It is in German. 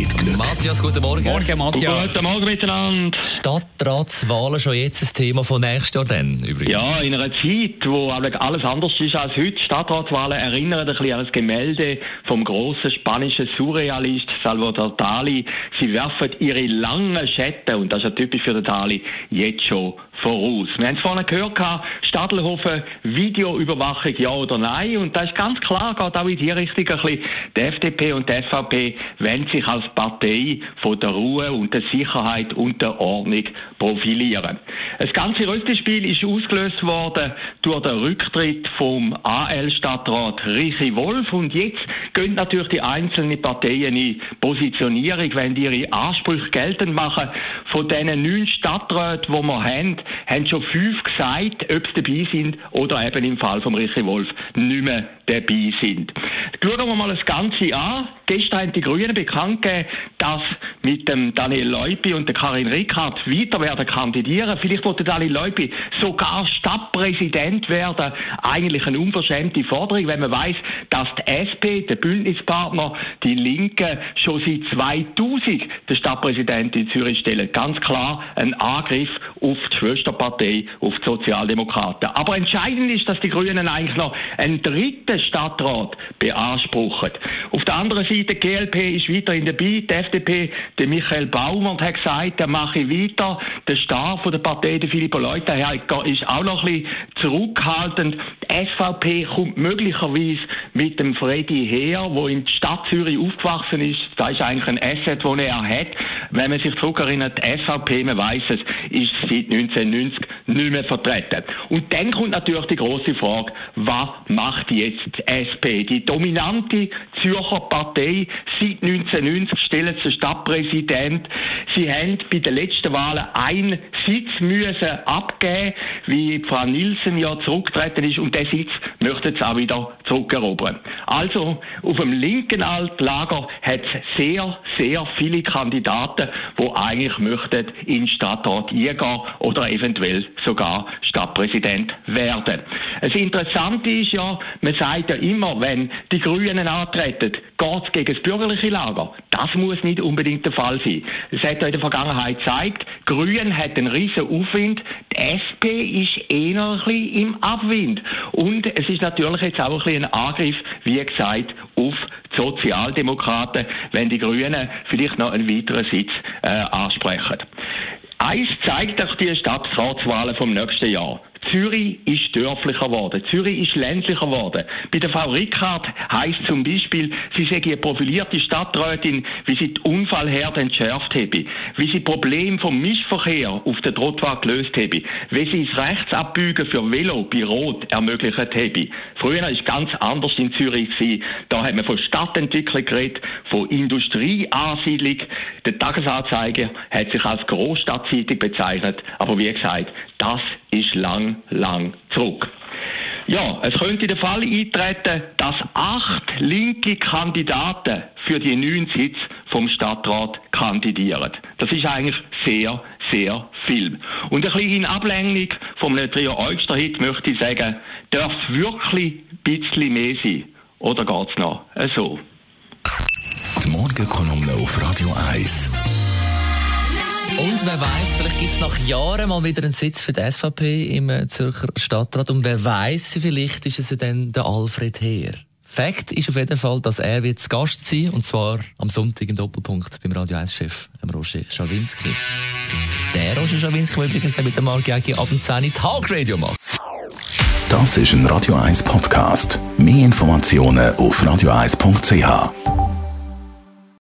geht Glück. Matthias, guten Morgen. Morgen, Matthias. Guten Morgen miteinander. Stadtratswahlen schon jetzt ein Thema von nächstes Jahr dann, übrigens. Ja, in einer Zeit, wo alles anders ist als heute, Stadtratswahlen erinnern ein bisschen an das Gemälde vom großen spanischen Surrealist Salvador Dali. Sie werfen ihre langen Schatten, und das ist ja typisch für den Dali, jetzt schon voraus. Wir haben es vorhin gehört, Stadelhofen, Videoüberwachung, ja oder nein. Und da ist ganz klar, geht auch in die Richtung ein bisschen. Die FDP und die SVP wollen sich als Partei von der Ruhe und der Sicherheit und der Ordnung profilieren. Das ganze Rüstespiel ist ausgelöst worden durch den Rücktritt vom AL-Stadtrat Richi Wolf. Und jetzt gehen natürlich die einzelnen Parteien in Positionierung, wenn die ihre Ansprüche geltend machen. Von diesen neun Stadträten, die wir haben, haben schon fünf gesagt, ob sie dabei sind oder eben im Fall von Richie Wolf nicht mehr dabei sind. Schauen wir mal das Ganze an. Gestern haben die Grünen bekannt gegeben, dass mit dem Daniel Leupi und der Karin Rickard weiter werden kandidieren. Vielleicht wollte Daniel Leupi sogar Stadtpräsident werden. Eigentlich eine unverschämte Forderung, wenn man weiß, dass die SP, der Bündnispartner, die Linken schon seit 2000 den Stadtpräsidenten in Zürich stellen. Ganz klar ein Angriff auf die Schwesterpartei, auf die Sozialdemokraten. Aber entscheidend ist, dass die Grünen eigentlich noch einen dritten Stadtrat beanspruchen. Auf der anderen Seite, die GLP ist weiterhin dabei, die FDP, der Michael Baumert hat gesagt, der mache weiter. Der Star von der Partei, der Philipp Leutenherr, ist auch noch ein bisschen zurückhaltend. Die SVP kommt möglicherweise mit dem Freddy her, wo in der Stadt Zürich aufgewachsen ist. Das ist eigentlich ein Asset, den er hat. Wenn man sich zurückerinnert, die SVP, man weiß es, ist seit 1990 nicht mehr vertreten. Und dann kommt natürlich die große Frage, was macht jetzt die SP? Die dominante Zürcher Partei seit 1990 stellen sie Stadtpräsident. Sie haben bei den letzten Wahlen einen Sitz müssen abgeben, wie Frau Nielsen ja zurückgetreten ist und der Sitz möchten sie auch wieder zurückerobern. Also auf dem linken Altlager hat es sehr, sehr viele Kandidaten, die eigentlich möchten in den Stadtrat eingehen oder eventuell sogar Stadtpräsident werden. Das Interessante ist ja, man sagt ja immer, wenn die Grünen antreten, geht es gegen das bürgerliche Lager. Das muss nicht unbedingt der Fall sein. Es hat ja in der Vergangenheit gezeigt, Grün hat einen riesen Aufwind, die SP ist eher ein bisschen im Abwind. Und es ist natürlich jetzt auch ein bisschen ein Angriff, wie gesagt, auf die Sozialdemokraten, wenn die Grünen vielleicht noch einen weiteren Sitz äh, ansprechen. Eins zeigt auch die Stadtratswahlen vom nächsten Jahr. Zürich ist dörflicher geworden. Zürich ist ländlicher geworden. Bei der Frau Rickard heisst zum Beispiel, sie sei eine profilierte Stadträtin, wie sie die Unfallherde entschärft habe, wie sie Probleme vom Mischverkehr auf der Trottoir gelöst habe, wie sie das Rechtsabbiegen für Velo bei Rot ermöglicht habe. Früher war es ganz anders in Zürich. Gewesen. Da hat man von Stadtentwicklung geredet, von Industrieansiedlung. Der Tagesanzeiger hat sich als Großstadtzeitung bezeichnet. Aber wie gesagt, das ist lang, lang zurück. Ja, es könnte der Fall eintreten, dass acht linke Kandidaten für die neuen Sitz vom Stadtrat kandidieren. Das ist eigentlich sehr, sehr viel. Und ein bisschen in Ablenkung vom Trio Eugster-Hit möchte ich sagen, darf wirklich ein bisschen mehr sein? Oder geht's noch so? Die Morgenkolumne auf Radio 1. Und wer weiß, vielleicht gibt es nach Jahren mal wieder einen Sitz für die SVP im äh, Zürcher Stadtrat. Und wer weiß, vielleicht ist es dann der Alfred Heer. Fakt ist auf jeden Fall, dass er wird zu Gast sein und zwar am Sonntag im Doppelpunkt beim Radio 1-Chef, Roger Schawinski. Der Roger Schawinski, der übrigens mit der Marc Jägi ab und 10 Tagradio macht. Das ist ein Radio 1 Podcast. Mehr Informationen auf radio1.ch.